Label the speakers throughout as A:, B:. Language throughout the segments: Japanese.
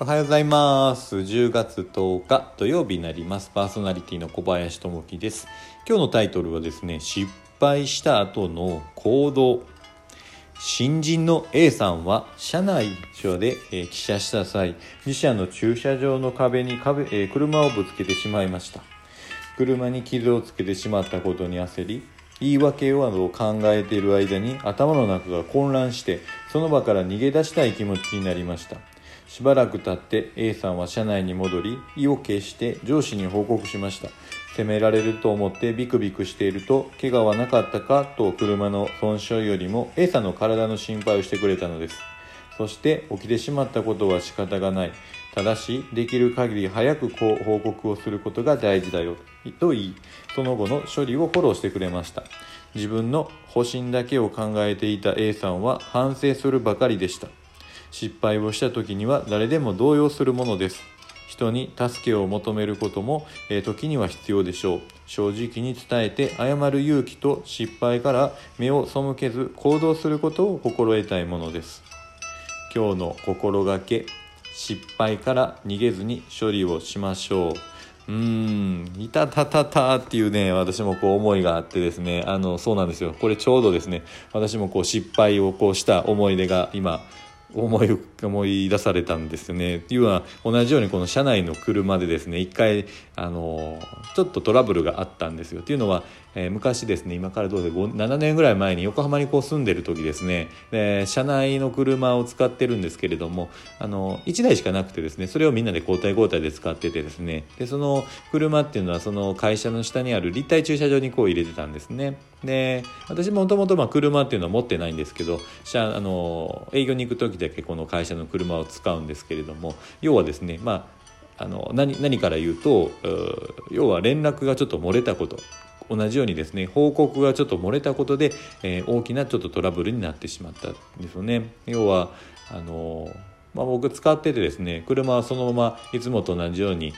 A: おはようございます。10月10日土曜日になります。パーソナリティの小林智樹です。今日のタイトルはですね失敗した後の行動。新人の A さんは車内所で、えー、汽車した際自社の駐車場の壁に壁、えー、車をぶつけてしまいました。車に傷をつけてしまったことに焦り言い訳を考えている間に頭の中が混乱してその場から逃げ出したい気持ちになりました。しばらく経って A さんは車内に戻り意を決して上司に報告しました。責められると思ってビクビクしていると怪我はなかったかと車の損傷よりも A さんの体の心配をしてくれたのです。そして起きてしまったことは仕方がない。ただしできる限り早くこう報告をすることが大事だよ。と言いその後の処理をフォローしてくれました。自分の保身だけを考えていた A さんは反省するばかりでした。失敗をした時には誰でも動揺するものです。人に助けを求めることも、時には必要でしょう。正直に伝えて謝る勇気と失敗から目を背けず行動することを心得たいものです。今日の心がけ失敗から逃げずに処理をしましょう。うーん、いたたたたっていうね、私もこう思いがあってですね、あの、そうなんですよ。これちょうどですね、私もこう失敗をこうした思い出が今、思い思い出されたんですよね。いうのは同じようにこの車内の車でですね一回あのちょっとトラブルがあったんですよ。っていうのは、えー、昔ですね今からどうで7年ぐらい前に横浜にこう住んでる時ですねで車内の車を使ってるんですけれどもあの1台しかなくてですねそれをみんなで交代交代で使っててですねでその車っていうのはその会社の下にある立体駐車場にこう入れてたんですね。で私もともと車っていうのは持ってないんですけどあの営業に行く時だけこの会社の車を使うんですけれども要はですねまああの何何から言うと要は連絡がちょっと漏れたこと同じようにですね報告がちょっと漏れたことで、えー、大きなちょっとトラブルになってしまったんですよね。要はあのまあ、僕使っててですね車はそのままいつもと同じように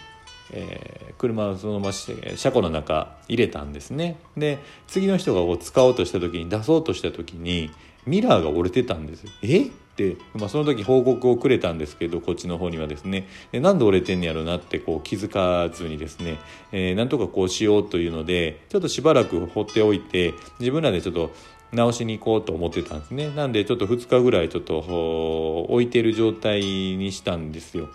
A: えー、車をそのまま車庫の中入れたんですねで次の人が使おうとした時に出そうとした時にミラーが折れてたんですえ？って、まあ、その時報告をくれたんですけどこっちの方にはですね。でなんで折れてんねやろなってこう気づかずにですね、えー、なんとかこうしようというのでちょっとしばらく放っておいて自分らでちょっと直しに行こうと思ってたんですね。なんでちょっと2日ぐらいちょっと置いてる状態にしたんですよ。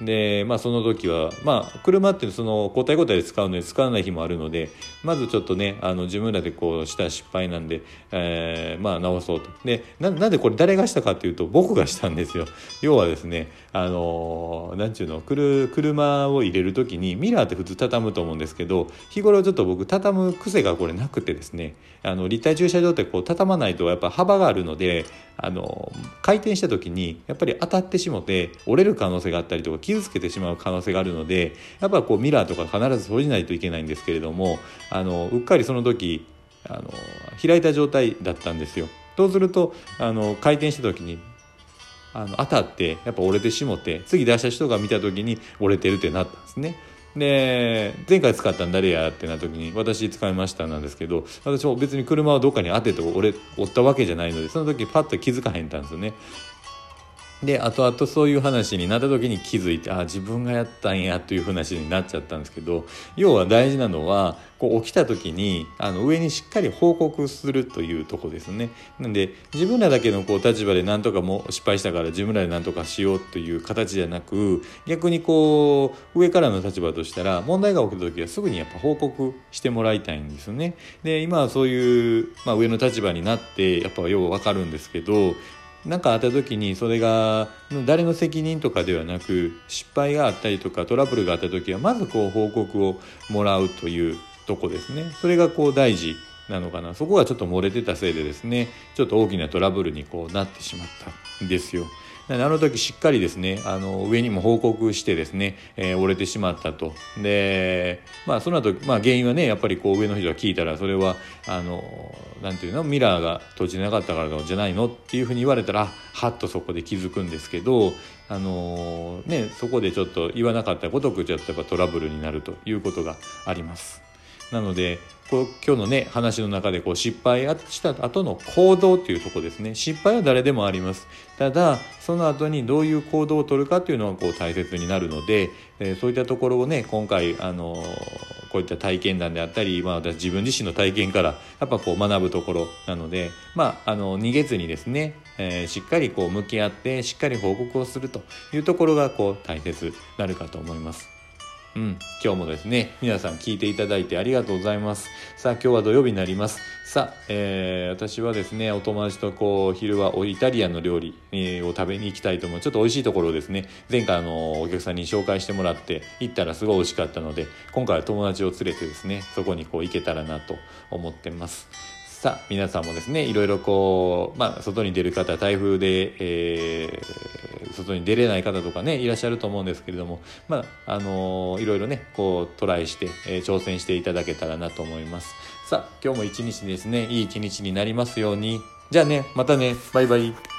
A: で、まあ、その時は、まあ、車ってその交代交代で使うので使わない日もあるのでまずちょっとねあの自分らでこうした失敗なんで、えー、まあ直そうと。でなんでこれ誰がしたかっていうと僕がしたんですよ。要はですねあのなんちゅうの車を入れる時にミラーって普通畳むと思うんですけど日頃ちょっと僕畳む癖がこれなくてですねあの立体駐車場ってこう畳まないとやっぱ幅があるのであの回転した時にやっぱり当たってしもて折れる可能性があったりとか傷つけてしまう可能性があるのでやっぱこうミラーとか必ず閉じないといけないんですけれどもあのうっかりその時あの開いた状態だったんですよ。そうするとあの回転した時にあの当たってやっぱ折れてしもて次出した人が見た時に折れてるってなったんですね。で前回使ったん誰やってな時に私使いましたなんですけど私も別に車をどっかに当てて俺折ったわけじゃないのでその時パッと気づかへんたんですよね。で後々そういう話になった時に気づいてあ自分がやったんやという話になっちゃったんですけど要は大事なのはこう起きた時にあの上にしっかり報告するというとこですね。なんで自分らだけのこう立場で何とかも失敗したから自分らで何とかしようという形じゃなく逆にこう上からの立場としたら問題が起きた時はすぐにやっぱ報告してもらいたいんですね。で今はそういう、まあ、上の立場になってやっぱよう分かるんですけど何かあった時にそれが誰の責任とかではなく失敗があったりとかトラブルがあった時はまずこう報告をもらうというとこですねそれがこう大事なのかなそこがちょっと漏れてたせいでですねちょっと大きなトラブルにこうなってしまったんですよ。あの時しっかりですねあの上にも報告してですね、えー、折れてしまったとでまあその後、まあ原因はねやっぱりこう上の人が聞いたらそれはあのなんていうのミラーが閉じなかったからじゃないのっていうふうに言われたらはっとそこで気づくんですけどあのねそこでちょっと言わなかったことをちょっとやっぱトラブルになるということがあります。なのでこう今日のね話の中でこう失敗した後の行動っていうとこですね失敗は誰でもありますただその後にどういう行動をとるかっていうのがこう大切になるので、えー、そういったところをね今回あのこういった体験談であったり、まあ、私自分自身の体験からやっぱこう学ぶところなので、まあ、あの逃げずにですね、えー、しっかりこう向き合ってしっかり報告をするというところがこう大切になるかと思います。うん、今日もですね、皆さん聞いていただいてありがとうございます。さあ、今日は土曜日になります。さあ、えー、私はですね、お友達とこう、昼はイタリアンの料理、えー、を食べに行きたいと思う。ちょっと美味しいところをですね、前回あの、お客さんに紹介してもらって行ったらすごい美味しかったので、今回は友達を連れてですね、そこにこう行けたらなと思ってます。さあ皆さんもですねいろいろこう、まあ、外に出る方台風で、えー、外に出れない方とかねいらっしゃると思うんですけれども、まああのー、いろいろねこうトライして、えー、挑戦していただけたらなと思います。さあ今日も一日ですねいい一日になりますように。じゃあねまたねバイバイ。